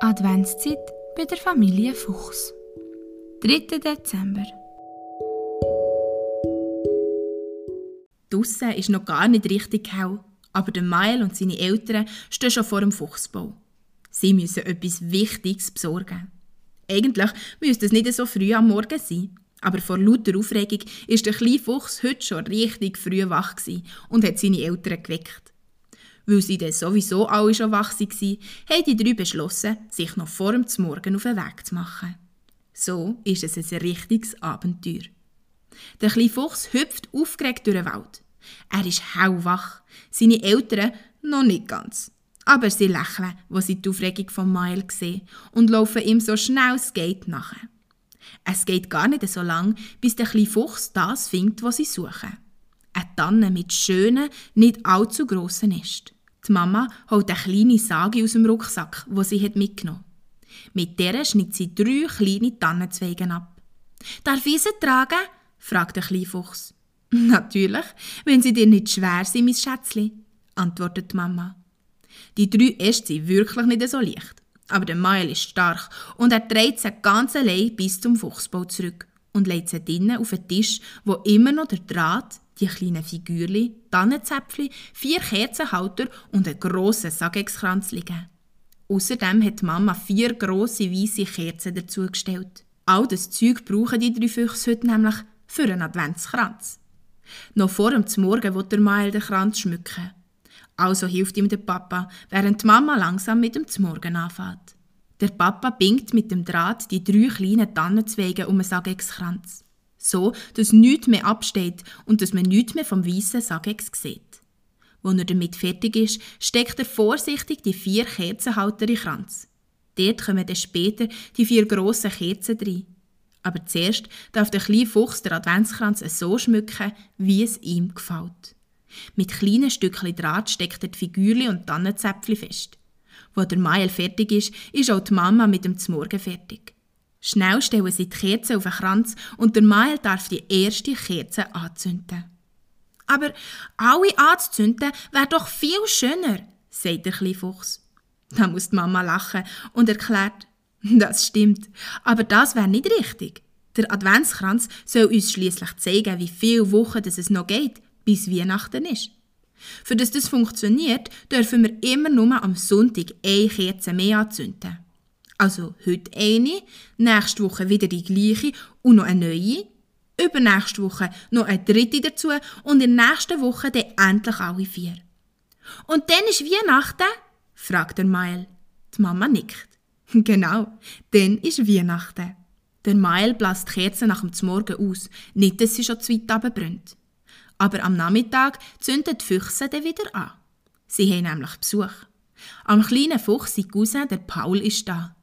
Adventszeit bei der Familie Fuchs. 3. Dezember. Draussen ist noch gar nicht richtig hell, aber der Mael und seine Eltern stehen schon vor dem Fuchsbau. Sie müssen etwas Wichtiges besorgen. Eigentlich müsste es nicht so früh am Morgen sein, aber vor lauter Aufregung ist der kleine Fuchs heute schon richtig früh wach und hat seine Eltern geweckt. Weil sie dann sowieso alle schon wach waren, haben die drei beschlossen, sich noch vor dem Morgen auf den Weg zu machen. So ist es ein richtiges Abenteuer. Der kleine Fuchs hüpft aufgeregt durch den Wald. Er ist hellwach, seine Eltern noch nicht ganz. Aber sie lächeln, wo sie die Aufregung von Mile sehen und laufen ihm so schnell es geht nachher. Es geht gar nicht so lang, bis der kleine Fuchs das findet, was sie suchen. Eine Tanne mit schönen, nicht allzu grossen Ästen. Die Mama holt eine kleine Sage aus dem Rucksack, wo sie hat mitgenommen Mit der schneidet sie drei kleine Tannenzweige ab. Darf ich sie tragen? fragt der kleine Fuchs. Natürlich, wenn sie dir nicht schwer sind, mein Schätzchen, antwortet die Mama. Die drei Äste sind wirklich nicht so leicht. Aber der Mael ist stark und er dreht sie ganz allein bis zum Fuchsbau zurück und legt sie drinnen auf den Tisch, wo immer noch der Draht, die kleinen Figürli, Tannenzäpfchen, vier Kerzenhalter und einen grossen Sagexkranz liegen. Außerdem hat die Mama vier grosse weiße Kerzen dazugestellt. All das Zeug brauchen die drei Füchse heute nämlich für einen Adventskranz. Noch vor dem Morgen will der Mael den Kranz schmücken. Also hilft ihm der Papa, während die Mama langsam mit dem Morgen anfängt. Der Papa bingt mit dem Draht die drei kleinen Tannenzweige um den Sagexkranz so dass nichts mehr absteht und dass man nichts mehr vom weißen Sagex sieht. Als er damit fertig ist, steckt er vorsichtig die vier Kerzenhalter in den Kranz. Dort kommen dann später die vier grossen Kerzen drin. Aber zuerst darf der kleine Fuchs den Adventskranz so schmücken, wie es ihm gefällt. Mit kleinen Stückchen Draht steckt er die Figürli und Tannenzäpfchen fest. Wo der Mael fertig ist, ist auch die Mama mit dem Zmorgen fertig. Schnell stellen sie die Kerze auf den Kranz und der Mael darf die erste Kerze anzünden. Aber alle anzuzünden wäre doch viel schöner, sagt der kleine Fuchs. Da muss die Mama lachen und erklärt, das stimmt, aber das wäre nicht richtig. Der Adventskranz soll uns schließlich zeigen, wie viele Wochen es noch geht, bis Weihnachten ist. Für das das funktioniert, dürfen wir immer nur am Sonntag eine Kerze mehr anzünden. Also heute eine, nächste Woche wieder die gleiche und noch eine neue. Übernächste Woche noch eine dritte dazu und in der nächsten Woche dann endlich alle vier. Und dann ist Weihnachten? fragt der Mael. Die Mama nickt. Genau, dann ist Weihnachten. Der Mael bläst die Kerze nach dem Morgen aus, nicht, dass sie schon zu weit runterbrennt. Aber am Nachmittag zünden die Füchse dann wieder an. Sie haben nämlich Besuch. Am kleinen Fuchs, sein Cousin, der Paul, ist da.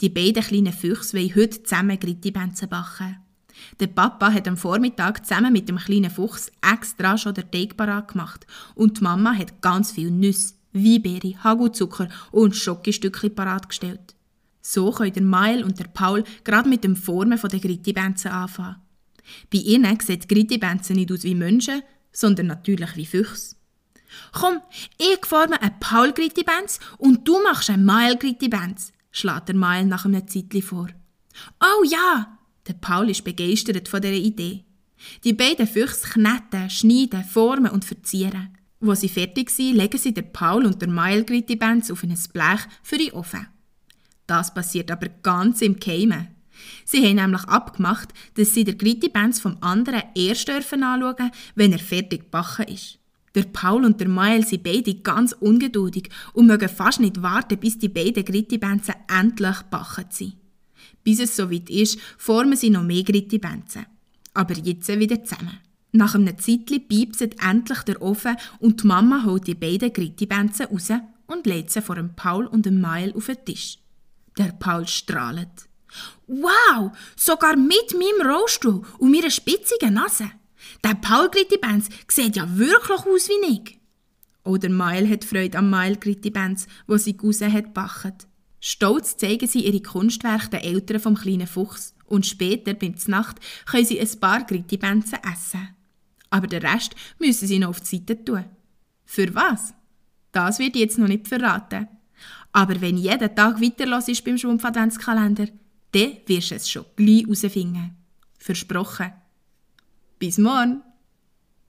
Die beiden kleinen Füchse wollen heute zusammen Grittibänze backen. Der Papa hat am Vormittag zusammen mit dem kleinen Fuchs extra schon den Teig parat gemacht und die Mama hat ganz viel Nüsse, Weinbeere, Hagelzucker und Schokostückchen parat gestellt. So können der Mael und der Paul gerade mit dem Formen der Grittibänze anfangen. Bei ihnen sehen die Grittibänze nicht aus wie Menschen, sondern natürlich wie Füchse. Komm, ich forme eine Paul Grittibänz und du machst eine Mael Grittibänz, schlägt der Mael nach einem Zeitli vor. Oh ja! Der Paul ist begeistert von dieser Idee. Die beiden Füchse kneten, schneiden, formen und verzieren. Wo sie fertig sind, legen sie der Paul und der Mael Grittibenz auf ein Blech für den Ofen. Das passiert aber ganz im Keimen. Sie haben nämlich abgemacht, dass sie der Grittibenz vom anderen erst dürfen anschauen, wenn er fertig gebacken ist. Der Paul und der Mael sind beide ganz ungeduldig und mögen fast nicht warten, bis die beiden Grittibänze endlich gebacken sind. Bis es soweit ist, formen sie noch mehr Grittibänze. Aber jetzt wieder zusammen. Nach einem Zeitli piepset endlich der Ofen und die Mama holt die beiden Grittibänze raus und legt sie vor dem Paul und dem Mael auf den Tisch. Der Paul strahlt. Wow, sogar mit meinem Rollstuhl und meiner spitzigen Nase. Der Paul Benz sieht ja wirklich aus wie ich. Oder Mail hat Freude am Mail Benz, wo sie Cousin hat bachet. Stolz zeigen sie ihre Kunstwerke den Eltern vom kleinen Fuchs und später, beim Nacht, können sie ein paar Benzen essen. Aber den Rest müssen sie noch auf die Seite tun. Für was? Das wird jetzt noch nicht verraten. Aber wenn jeden Tag weiterlässt beim Schwumpf-Adventskalender, dann wirst du es schon gleich herausfinden. Versprochen. Bis morgen!